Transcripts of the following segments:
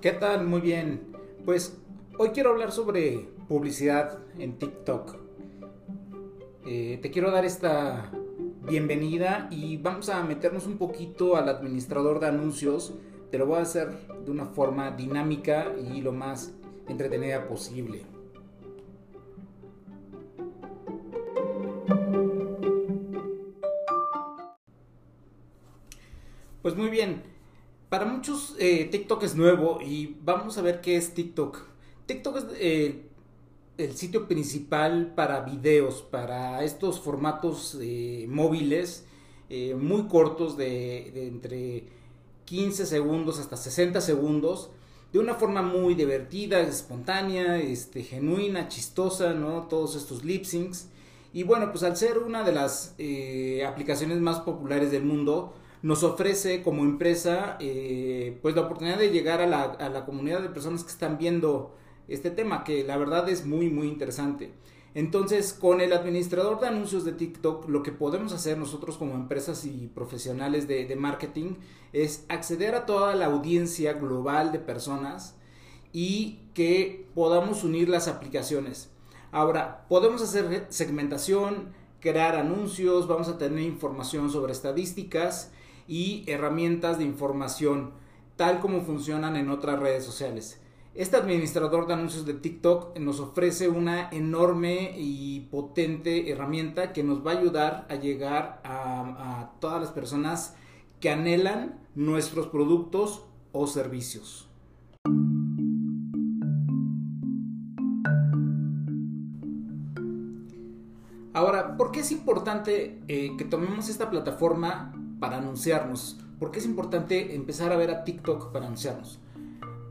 ¿Qué tal? Muy bien. Pues hoy quiero hablar sobre publicidad en TikTok. Eh, te quiero dar esta bienvenida y vamos a meternos un poquito al administrador de anuncios. Te lo voy a hacer de una forma dinámica y lo más entretenida posible. Pues muy bien, para muchos eh, TikTok es nuevo y vamos a ver qué es TikTok. TikTok es eh, el sitio principal para videos, para estos formatos eh, móviles muy cortos de, entre 15 segundos hasta 60 segundos de una forma muy divertida, espontánea, este, genuina, chistosa, ¿no? Todos estos lip syncs. Y bueno, pues al ser una de las aplicaciones más populares del mundo, nos ofrece como empresa eh, pues la oportunidad de llegar a la, a la comunidad de personas que están viendo este tema, que la verdad es muy, muy interesante. Entonces, con el administrador de anuncios de TikTok, lo que podemos hacer nosotros como empresas y profesionales de, de, marketing es acceder a toda la audiencia global de personas y que podamos unir las aplicaciones. Ahora, podemos hacer segmentación, crear anuncios, vamos a tener información sobre estadísticas y herramientas de información, tal como funcionan en otras redes sociales. Este administrador de anuncios de TikTok nos ofrece una enorme y potente herramienta que nos va a ayudar a llegar a, todas las personas que anhelan nuestros productos o servicios. Ahora, ¿por qué es importante eh, que tomemos esta plataforma para anunciarnos. ¿Por qué es importante empezar a ver a TikTok para anunciarnos?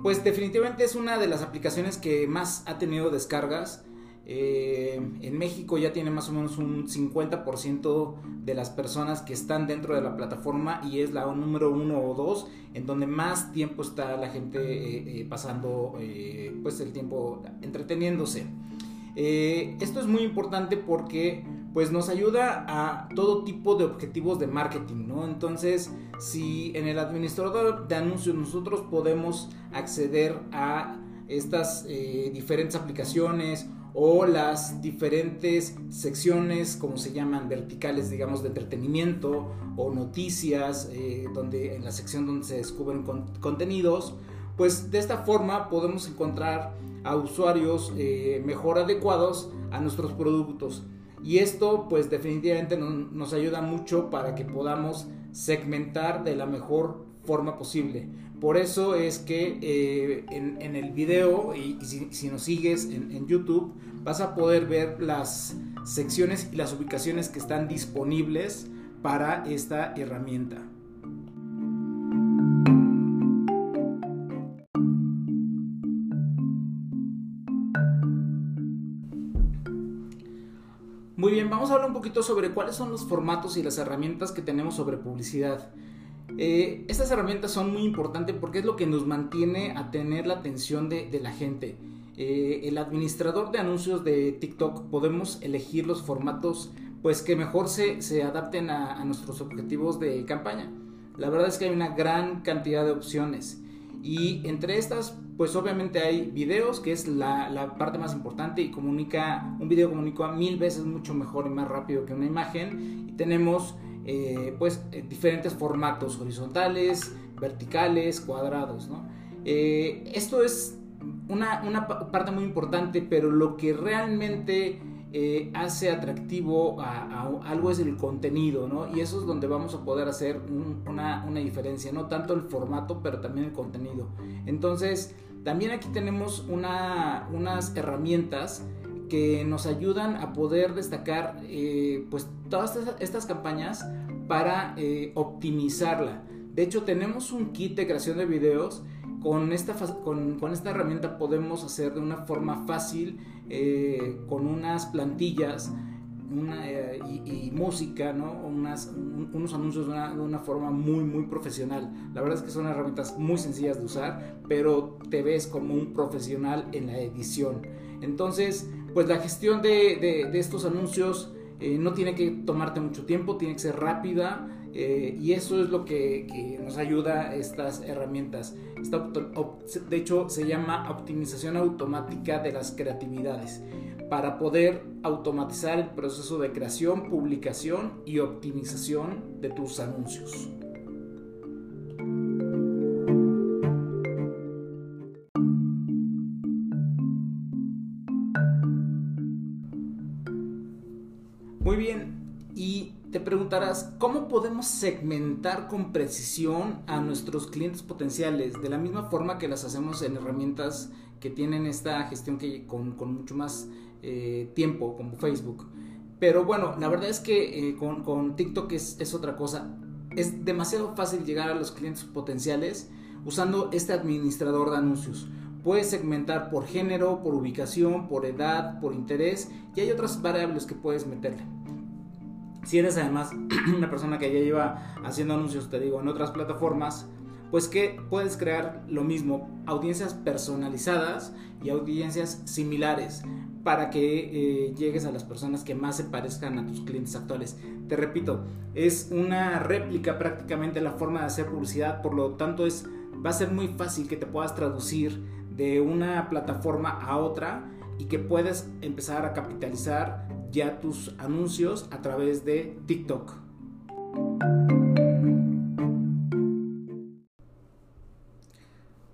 Pues definitivamente es una de las aplicaciones que más ha tenido descargas. Eh, en México ya tiene más o menos un 50% de las personas que están dentro de la plataforma y es la número uno o dos en donde más tiempo está la gente eh, eh, pasando pues el tiempo entreteniéndose. esto es muy importante porque pues nos ayuda a todo tipo de objetivos de marketing, ¿no? Entonces, si en el administrador de anuncios nosotros podemos acceder a estas eh, diferentes aplicaciones o las diferentes secciones, como se llaman, verticales, digamos, de entretenimiento o noticias, eh, donde en la sección donde se descubren contenidos, pues de esta forma podemos encontrar a usuarios eh, mejor adecuados a nuestros productos. Y esto pues definitivamente nos ayuda mucho para que podamos segmentar de la mejor forma posible. Por eso es que eh, en, el video y, si, nos sigues en, en YouTube vas a poder ver las secciones y las ubicaciones que están disponibles para esta herramienta. Muy bien, vamos a hablar un poquito sobre cuáles son los formatos y las herramientas que tenemos sobre publicidad. Eh, estas herramientas son muy importantes porque es lo que nos mantiene a tener la atención de, la gente. Eh, el administrador de anuncios de TikTok podemos elegir los formatos pues que mejor se, adapten a, nuestros objetivos de campaña. La verdad es que hay una gran cantidad de opciones y entre estas pues obviamente hay videos, que es la, parte más importante y comunica, un video comunica mil veces mucho mejor y más rápido que una imagen. Y tenemos eh, pues eh, diferentes formatos horizontales, verticales, cuadrados. Eh, esto es una, una, parte muy importante, pero lo que realmente hace atractivo a, algo es el contenido, ¿no? Y eso es donde vamos a poder hacer una, una diferencia, no tanto el formato, pero también el contenido. Entonces, también aquí tenemos unas herramientas que nos ayudan a poder destacar eh, pues todas estas, campañas para eh, optimizarla. De hecho, tenemos un kit de creación de videos. Con esta, con, esta herramienta podemos hacer de una forma fácil, eh, con unas plantillas, eh, y, música, ¿no? Unas, unos anuncios de una, de una, forma muy, muy profesional. La verdad es que son herramientas muy sencillas de usar, pero te ves como un profesional en la edición. Entonces, pues la gestión de, de, estos anuncios Eh, no tiene que tomarte mucho tiempo, tiene que ser rápida eh, y eso es lo que, nos ayuda estas herramientas. de hecho, se llama optimización automática de las creatividades para poder automatizar el proceso de creación, publicación y optimización de tus anuncios. Bien, y te preguntarás, ¿cómo podemos segmentar con precisión a nuestros clientes potenciales? De la misma forma que las hacemos en herramientas que tienen esta gestión que con, mucho más eh, tiempo, como Facebook. Pero bueno, la verdad es que eh, con, TikTok es, es otra cosa. Es demasiado fácil llegar a los clientes potenciales usando este administrador de anuncios. Puedes segmentar por género, por ubicación, por edad, por interés y hay otras variables que puedes meterle. Si eres además una persona que ya lleva haciendo anuncios, te digo, en otras plataformas, pues que puedes crear lo mismo, audiencias personalizadas y audiencias similares para que eh, llegues a las personas que más se parezcan a tus clientes actuales. Te repito, es una réplica prácticamente la forma de hacer publicidad, por lo tanto es, va a ser muy fácil que te puedas traducir de una plataforma a otra y que puedes empezar a capitalizar ya tus anuncios a través de TikTok.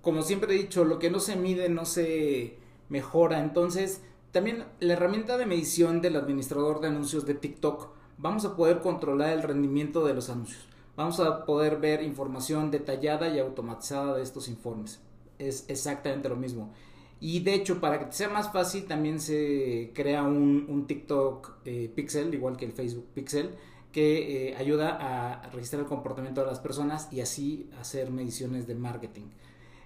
Como siempre he dicho, lo que no se mide no se mejora. Entonces, también la herramienta de medición del administrador de anuncios de TikTok, vamos a poder controlar el rendimiento de los anuncios. Vamos a poder ver información detallada y automatizada de estos informes. Es exactamente lo mismo. Y de hecho, para que sea más fácil, también se crea un, TikTok eh, Pixel, igual que el Facebook Pixel, que eh, ayuda a registrar el comportamiento de las personas y así hacer mediciones de marketing.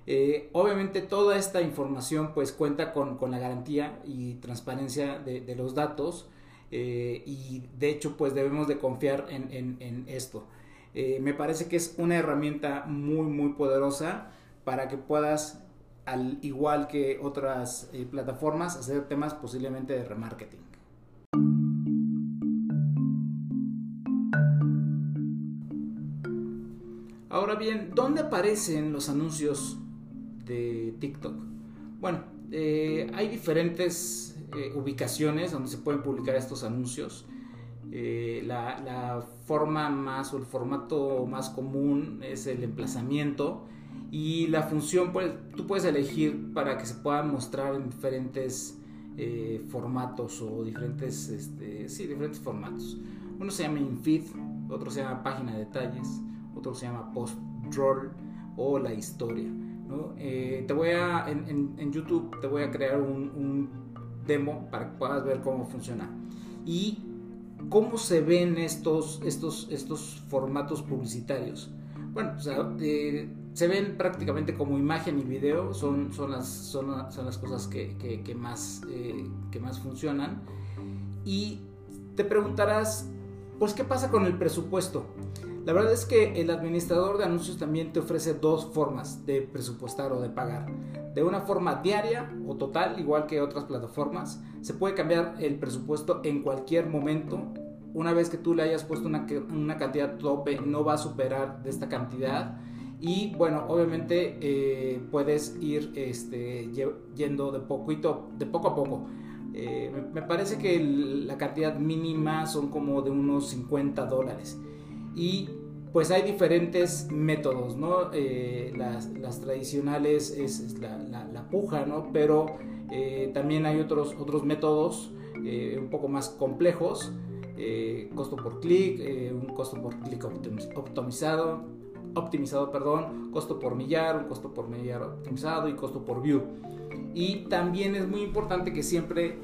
Eh, obviamente toda esta información pues cuenta con, la garantía y transparencia de, los datos y de hecho pues debemos de confiar en, en esto. me parece que es una herramienta muy muy poderosa para que puedas al igual que otras eh, plataformas, hacer temas posiblemente de remarketing. Ahora bien, ¿dónde aparecen los anuncios de TikTok? Bueno, eh, hay diferentes eh, ubicaciones donde se pueden publicar estos anuncios. la, la, forma más o el formato más común es el emplazamiento y la función, pues, tú puedes elegir para que se puedan mostrar en diferentes eh, formatos o diferentes, este, sí, diferentes formatos. Uno se llama InFeed, otro se llama página de detalles, otro se llama post roll o la historia. ¿no? Eh, te voy a, en, en, YouTube te voy a crear un, demo para que puedas ver cómo funciona. Y cómo se ven estos, estos, estos formatos publicitarios. Bueno, eh, se ven prácticamente como imagen y video, son, son, las, son, las cosas que, que, más, eh, que más funcionan. Y te preguntarás, pues, ¿qué pasa con el presupuesto? La verdad es que el administrador de anuncios también te ofrece dos formas de presupuestar o de pagar. De una forma diaria o total, igual que otras plataformas, se puede cambiar el presupuesto en cualquier momento. Una vez que tú le hayas puesto una, una cantidad tope, no va a superar de esta cantidad y bueno, obviamente eh, puedes ir este, yendo de poquito, de poco a poco. Eh, me parece que la cantidad mínima son como de unos 50 dólares. Y pues hay diferentes métodos, ¿no? Eh, las, tradicionales es, la, puja, ¿no? Pero también hay otros, otros métodos un poco más complejos. costo por clic, un costo por clic optimizado, optimizado, perdón, costo por millar, un costo por millar optimizado y costo por view. Y también es muy importante que siempre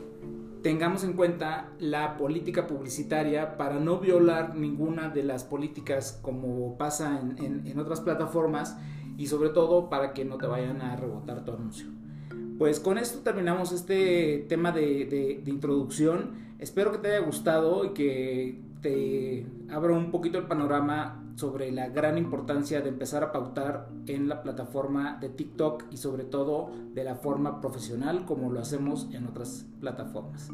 tengamos en cuenta la política publicitaria para no violar ninguna de las políticas como pasa en, otras plataformas y sobre todo para que no te vayan a rebotar tu anuncio. Pues con esto terminamos este tema de introducción. Espero que te haya gustado y que te abra un poquito el panorama sobre la gran importancia de empezar a pautar en la plataforma de TikTok y sobre todo de la forma profesional como lo hacemos en otras plataformas.